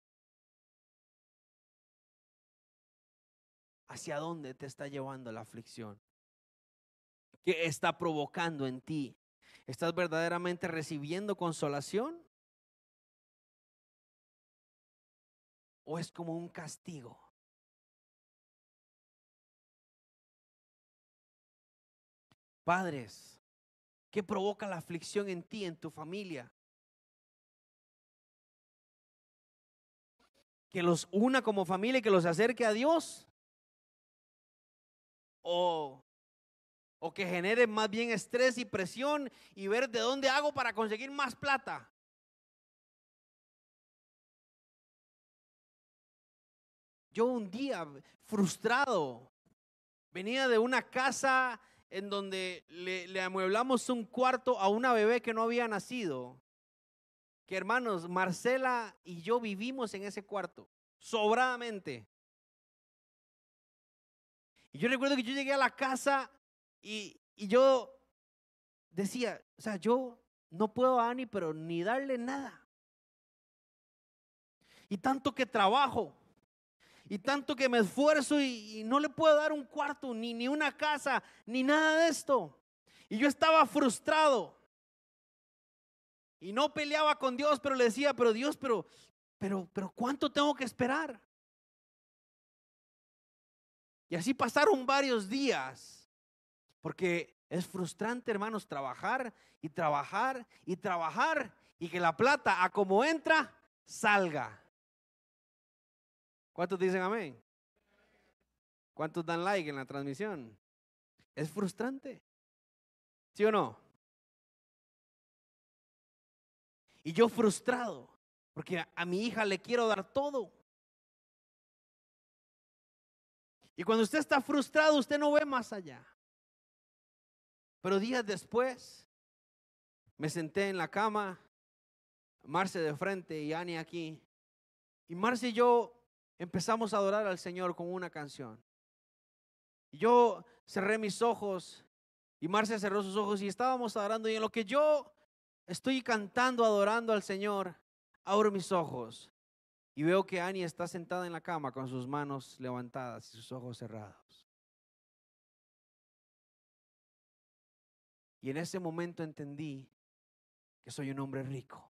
¿Hacia dónde te está llevando la aflicción? ¿Qué está provocando en ti? ¿Estás verdaderamente recibiendo consolación? o es como un castigo? Padres, ¿qué provoca la aflicción en ti, en tu familia? Que los una como familia y que los acerque a Dios. O, o que genere más bien estrés y presión y ver de dónde hago para conseguir más plata. Yo un día frustrado venía de una casa en donde le, amueblamos un cuarto a una bebé que no había nacido. Que hermanos, Marcela y yo vivimos en ese cuarto, sobradamente. Y yo recuerdo que yo llegué a la casa y, y yo decía, o sea, yo no puedo a Ani, pero ni darle nada. Y tanto que trabajo y tanto que me esfuerzo y, no le puedo dar un cuarto, ni, ni una casa, ni nada de esto. Y yo estaba frustrado. Y no peleaba con Dios, pero le decía, pero Dios, pero, pero, pero ¿cuánto tengo que esperar? Y así pasaron varios días, porque es frustrante, hermanos, trabajar y trabajar y trabajar y que la plata a como entra, salga. ¿Cuántos dicen amén? ¿Cuántos dan like en la transmisión? Es frustrante. ¿Sí o no? Y yo frustrado, porque a, mi hija le quiero dar todo. Y cuando usted está frustrado, usted no ve más allá. Pero días después, me senté en la cama, Marce de frente y Ani aquí. Y Marce y yo empezamos a adorar al Señor con una canción. Yo cerré mis ojos y Marcia cerró sus ojos y estábamos adorando. Y en lo que yo estoy cantando, adorando al Señor, abro mis ojos y veo que Annie está sentada en la cama con sus manos levantadas y sus ojos cerrados. Y en ese momento entendí que soy un hombre rico.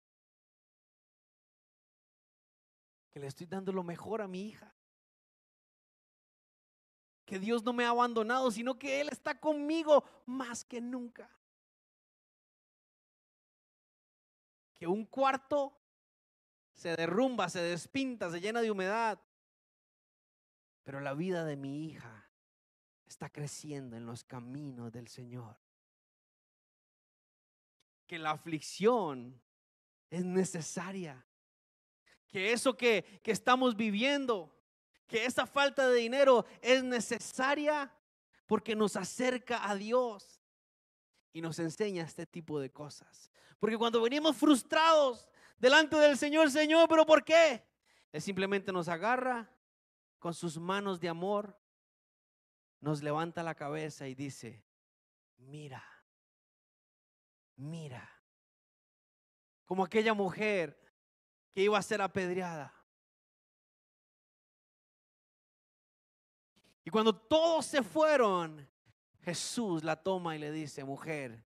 Que le estoy dando lo mejor a mi hija que Dios no me ha abandonado, sino que Él está conmigo más que nunca. Que un cuarto se derrumba, se despinta, se llena de humedad, pero la vida de mi hija está creciendo en los caminos del Señor. Que la aflicción es necesaria. Que eso que, que estamos viviendo que esa falta de dinero es necesaria porque nos acerca a Dios y nos enseña este tipo de cosas. Porque cuando venimos frustrados delante del Señor, Señor, pero ¿por qué? Él simplemente nos agarra con sus manos de amor, nos levanta la cabeza y dice, mira, mira, como aquella mujer que iba a ser apedreada. Y cuando todos se fueron, Jesús la toma y le dice, mujer,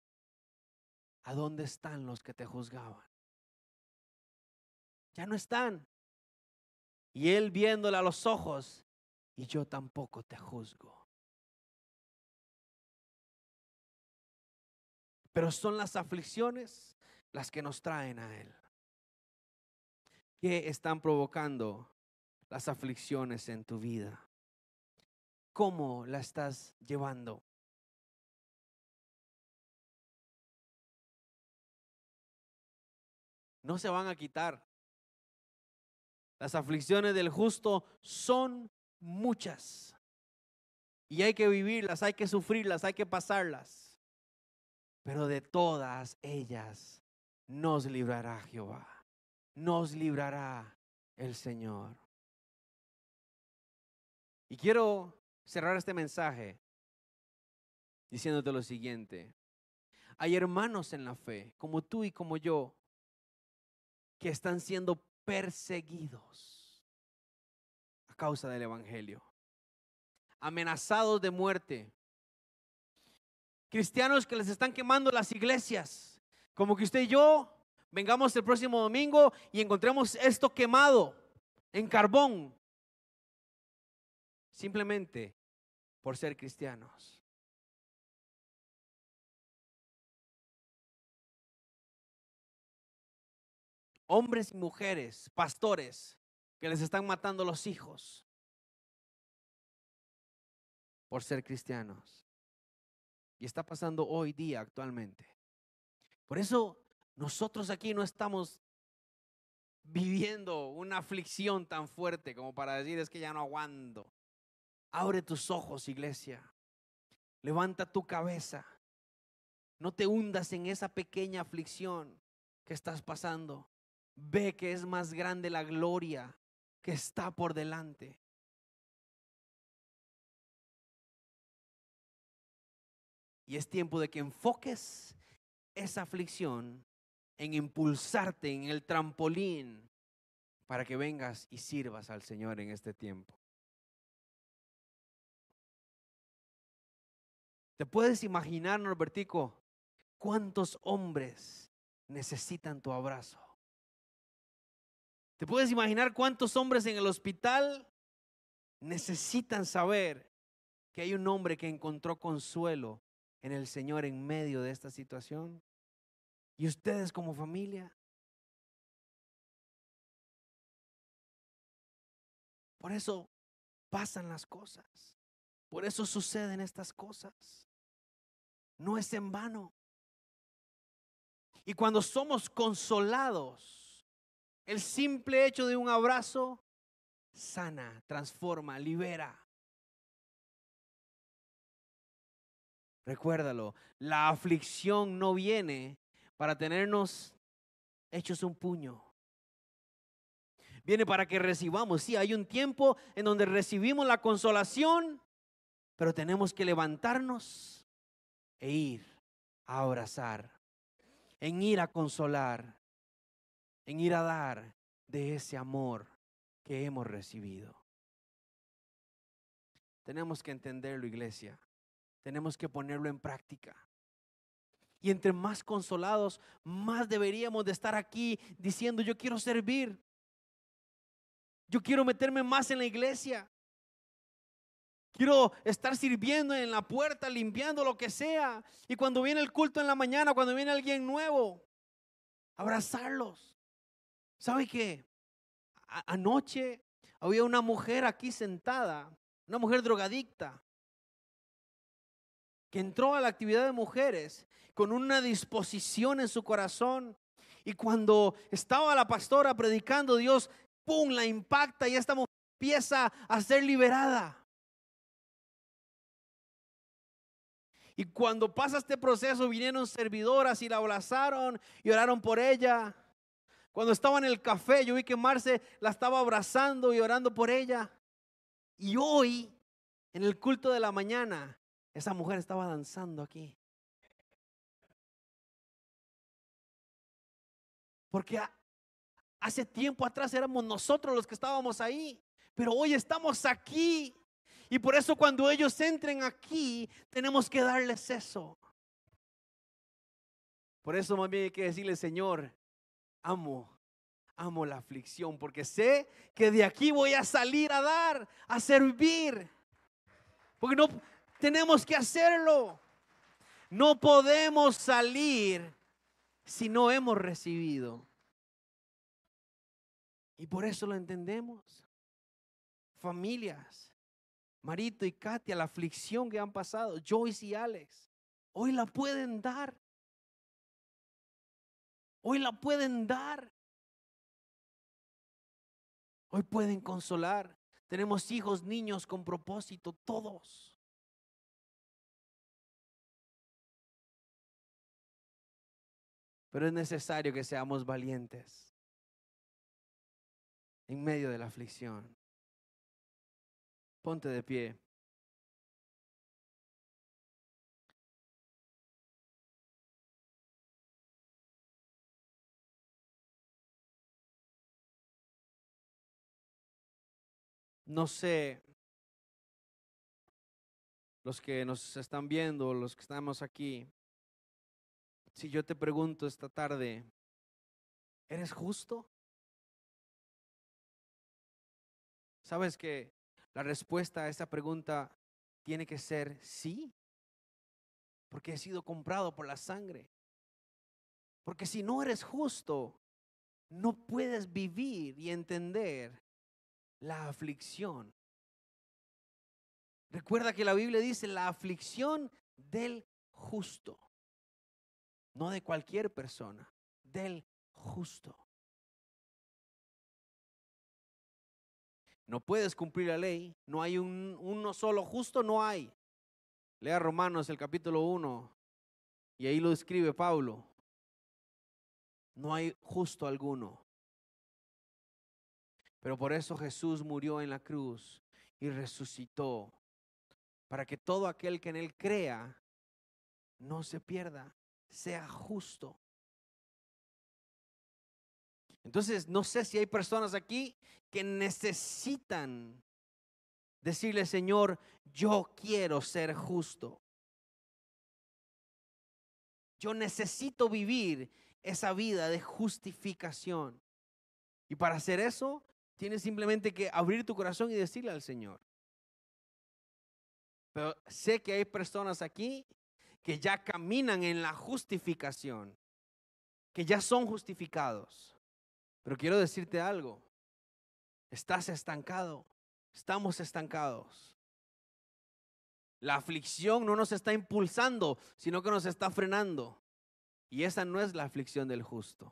¿a dónde están los que te juzgaban? Ya no están. Y él viéndola a los ojos, y yo tampoco te juzgo. Pero son las aflicciones las que nos traen a Él. ¿Qué están provocando las aflicciones en tu vida? cómo la estás llevando. No se van a quitar. Las aflicciones del justo son muchas. Y hay que vivirlas, hay que sufrirlas, hay que pasarlas. Pero de todas ellas nos librará Jehová. Nos librará el Señor. Y quiero cerrar este mensaje diciéndote lo siguiente. Hay hermanos en la fe, como tú y como yo, que están siendo perseguidos a causa del Evangelio, amenazados de muerte. Cristianos que les están quemando las iglesias, como que usted y yo vengamos el próximo domingo y encontremos esto quemado en carbón, simplemente por ser cristianos. Hombres y mujeres, pastores, que les están matando los hijos por ser cristianos. Y está pasando hoy día actualmente. Por eso nosotros aquí no estamos viviendo una aflicción tan fuerte como para decir es que ya no aguanto. Abre tus ojos, iglesia. Levanta tu cabeza. No te hundas en esa pequeña aflicción que estás pasando. Ve que es más grande la gloria que está por delante. Y es tiempo de que enfoques esa aflicción en impulsarte en el trampolín para que vengas y sirvas al Señor en este tiempo. ¿Te puedes imaginar, Norbertico, cuántos hombres necesitan tu abrazo. ¿Te puedes imaginar cuántos hombres en el hospital necesitan saber que hay un hombre que encontró consuelo en el Señor en medio de esta situación? ¿Y ustedes como familia? Por eso pasan las cosas. Por eso suceden estas cosas. No es en vano. Y cuando somos consolados, el simple hecho de un abrazo sana, transforma, libera. Recuérdalo, la aflicción no viene para tenernos hechos un puño. Viene para que recibamos. Sí, hay un tiempo en donde recibimos la consolación, pero tenemos que levantarnos e ir a abrazar, en ir a consolar, en ir a dar de ese amor que hemos recibido. Tenemos que entenderlo, iglesia. Tenemos que ponerlo en práctica. Y entre más consolados, más deberíamos de estar aquí diciendo, yo quiero servir. Yo quiero meterme más en la iglesia. Quiero estar sirviendo en la puerta, limpiando lo que sea. Y cuando viene el culto en la mañana, cuando viene alguien nuevo, abrazarlos. ¿Sabe qué? Anoche había una mujer aquí sentada, una mujer drogadicta, que entró a la actividad de mujeres con una disposición en su corazón. Y cuando estaba la pastora predicando, Dios, ¡pum!, la impacta y esta mujer empieza a ser liberada. Y cuando pasa este proceso, vinieron servidoras y la abrazaron y oraron por ella. Cuando estaba en el café, yo vi que Marce la estaba abrazando y orando por ella. Y hoy, en el culto de la mañana, esa mujer estaba danzando aquí. Porque hace tiempo atrás éramos nosotros los que estábamos ahí, pero hoy estamos aquí. Y por eso cuando ellos entren aquí, tenemos que darles eso. Por eso más bien hay que decirle, Señor, amo, amo la aflicción, porque sé que de aquí voy a salir a dar, a servir. Porque no tenemos que hacerlo. No podemos salir si no hemos recibido. Y por eso lo entendemos. Familias, Marito y Katia, la aflicción que han pasado, Joyce y Alex, hoy la pueden dar. Hoy la pueden dar. Hoy pueden consolar. Tenemos hijos, niños con propósito, todos. Pero es necesario que seamos valientes en medio de la aflicción. Ponte de pie. No sé, los que nos están viendo, los que estamos aquí, si yo te pregunto esta tarde, ¿eres justo? ¿Sabes que la respuesta a esa pregunta tiene que ser sí? Porque he sido comprado por la sangre. Porque si no eres justo, no puedes vivir y entender la aflicción. Recuerda que la Biblia dice la aflicción del justo no de cualquier persona, del justo. No puedes cumplir la ley, no hay un, uno solo justo, no hay. Lea Romanos el capítulo 1 y ahí lo escribe Pablo. No hay justo alguno. Pero por eso Jesús murió en la cruz y resucitó, para que todo aquel que en Él crea no se pierda, sea justo. Entonces, no sé si hay personas aquí que necesitan decirle, Señor, yo quiero ser justo. Yo necesito vivir esa vida de justificación. Y para hacer eso, tienes simplemente que abrir tu corazón y decirle al Señor. Pero sé que hay personas aquí que ya caminan en la justificación, que ya son justificados. Pero quiero decirte algo, estás estancado, estamos estancados. La aflicción no nos está impulsando, sino que nos está frenando. Y esa no es la aflicción del justo.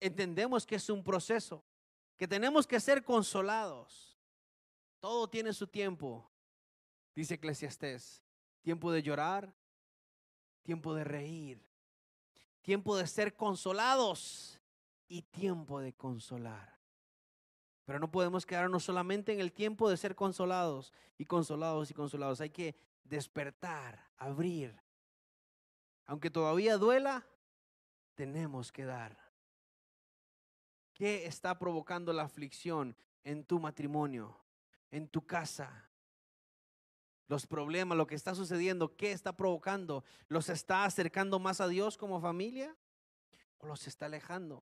Entendemos que es un proceso, que tenemos que ser consolados. Todo tiene su tiempo, dice Eclesiastés. Tiempo de llorar, tiempo de reír, tiempo de ser consolados y tiempo de consolar. Pero no podemos quedarnos solamente en el tiempo de ser consolados y consolados y consolados. Hay que despertar, abrir. Aunque todavía duela, tenemos que dar. ¿Qué está provocando la aflicción en tu matrimonio, en tu casa? Los problemas, lo que está sucediendo, ¿qué está provocando? ¿Los está acercando más a Dios como familia o los está alejando?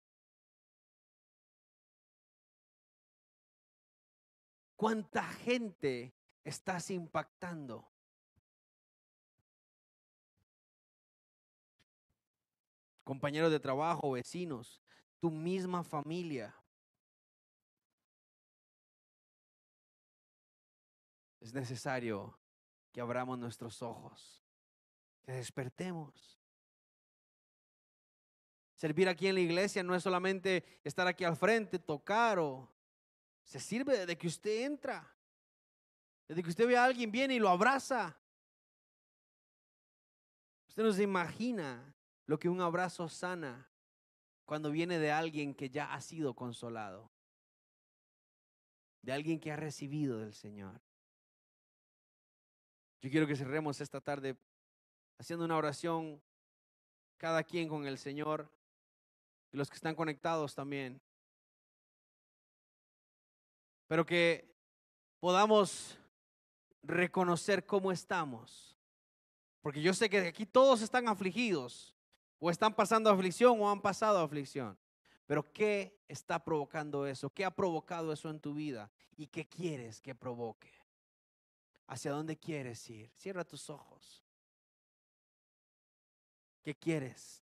¿Cuánta gente estás impactando? Compañeros de trabajo, vecinos, tu misma familia. Es necesario que abramos nuestros ojos, que despertemos. Servir aquí en la iglesia no es solamente estar aquí al frente, tocar o se sirve desde que usted entra. Desde que usted ve a alguien viene y lo abraza. Usted no se imagina lo que un abrazo sana cuando viene de alguien que ya ha sido consolado, de alguien que ha recibido del Señor. Yo quiero que cerremos esta tarde haciendo una oración, cada quien con el Señor y los que están conectados también. Pero que podamos reconocer cómo estamos. Porque yo sé que aquí todos están afligidos o están pasando aflicción o han pasado aflicción. Pero ¿qué está provocando eso? ¿Qué ha provocado eso en tu vida? ¿Y qué quieres que provoque? ¿Hacia dónde quieres ir? Cierra tus ojos. ¿Qué quieres?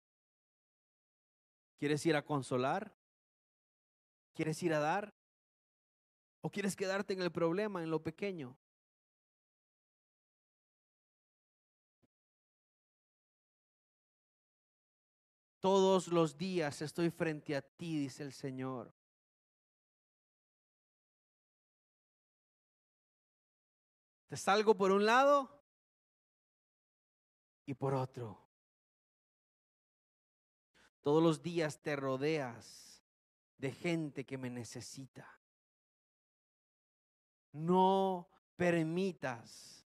¿Quieres ir a consolar? ¿Quieres ir a dar? ¿O quieres quedarte en el problema, en lo pequeño? Todos los días estoy frente a ti, dice el Señor. Te salgo por un lado y por otro. Todos los días te rodeas de gente que me necesita. No permitas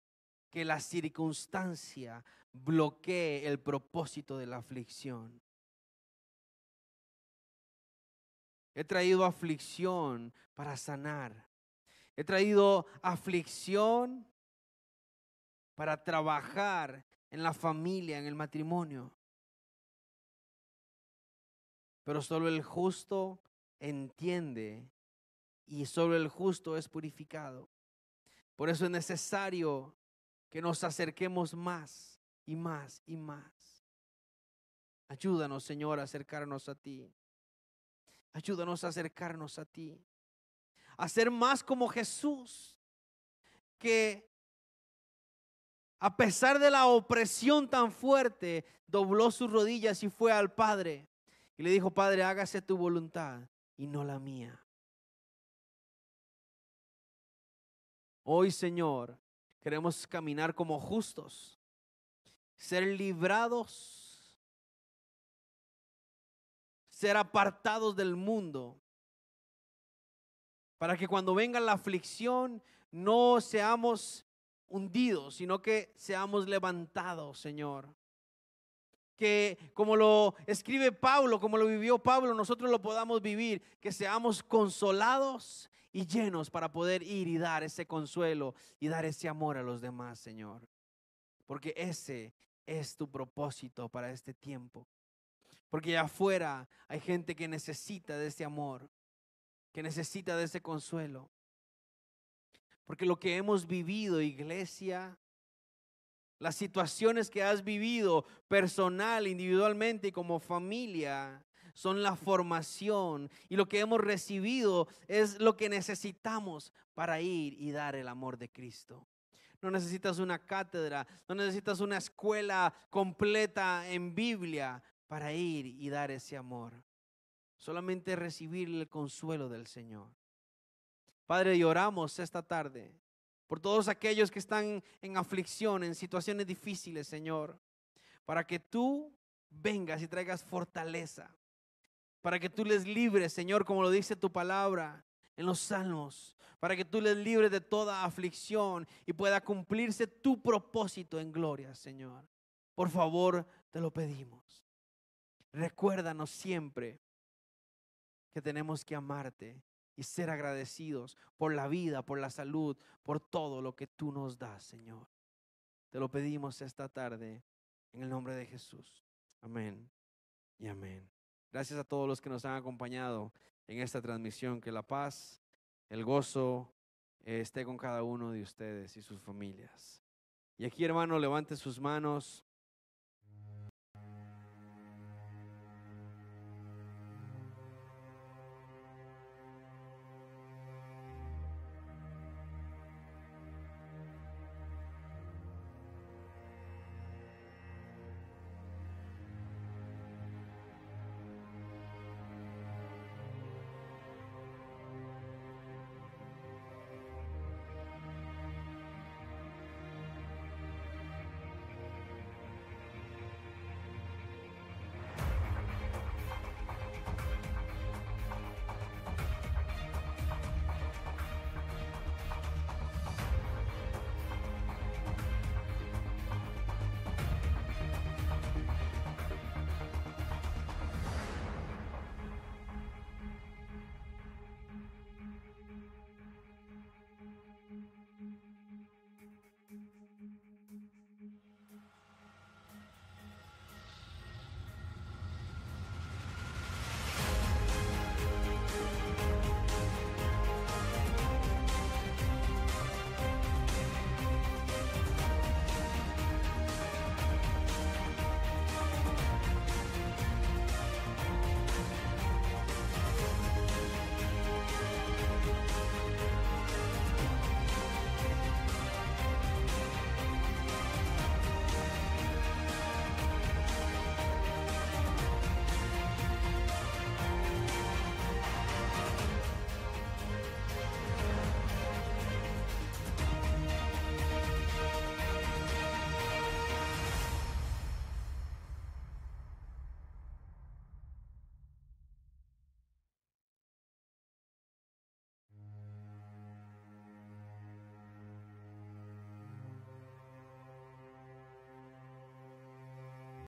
que la circunstancia bloquee el propósito de la aflicción. He traído aflicción para sanar. He traído aflicción para trabajar en la familia, en el matrimonio. Pero solo el justo entiende y solo el justo es purificado. Por eso es necesario que nos acerquemos más y más y más. Ayúdanos, Señor, a acercarnos a ti. Ayúdanos a acercarnos a ti. A ser más como Jesús. Que a pesar de la opresión tan fuerte, dobló sus rodillas y fue al Padre. Y le dijo, Padre, hágase tu voluntad y no la mía. Hoy, Señor, queremos caminar como justos, ser librados ser apartados del mundo. Para que cuando venga la aflicción no seamos hundidos, sino que seamos levantados, Señor. Que como lo escribe Pablo, como lo vivió Pablo, nosotros lo podamos vivir, que seamos consolados y llenos para poder ir y dar ese consuelo y dar ese amor a los demás, Señor. porque ese es tu propósito para este tiempo. Porque allá afuera hay gente que necesita de ese amor, que necesita de ese consuelo. Porque lo que hemos vivido, iglesia, las situaciones que has vivido personal, individualmente y como familia, son la formación y lo que hemos recibido es lo que necesitamos para ir y dar el amor de Cristo. No necesitas una cátedra, no necesitas una escuela completa en Biblia para ir y dar ese amor. Solamente recibir el consuelo del Señor. Padre, lloramos esta tarde por todos aquellos que están en aflicción, en situaciones difíciles, Señor, para que tú vengas y traigas fortaleza, para que tú les libres, Señor, como lo dice tu palabra en los salmos, para que tú les libres de toda aflicción y pueda cumplirse tu propósito en gloria, Señor. Por favor, te lo pedimos. Recuérdanos siempre que tenemos que amarte y ser agradecidos por la vida, por la salud, por todo lo que tú nos das, Señor. Te lo pedimos esta tarde en el nombre de Jesús. Amén y amén. Gracias a todos los que nos han acompañado en esta transmisión. Que la paz, el gozo esté con cada uno de ustedes y sus familias. Y aquí, hermano, levante sus manos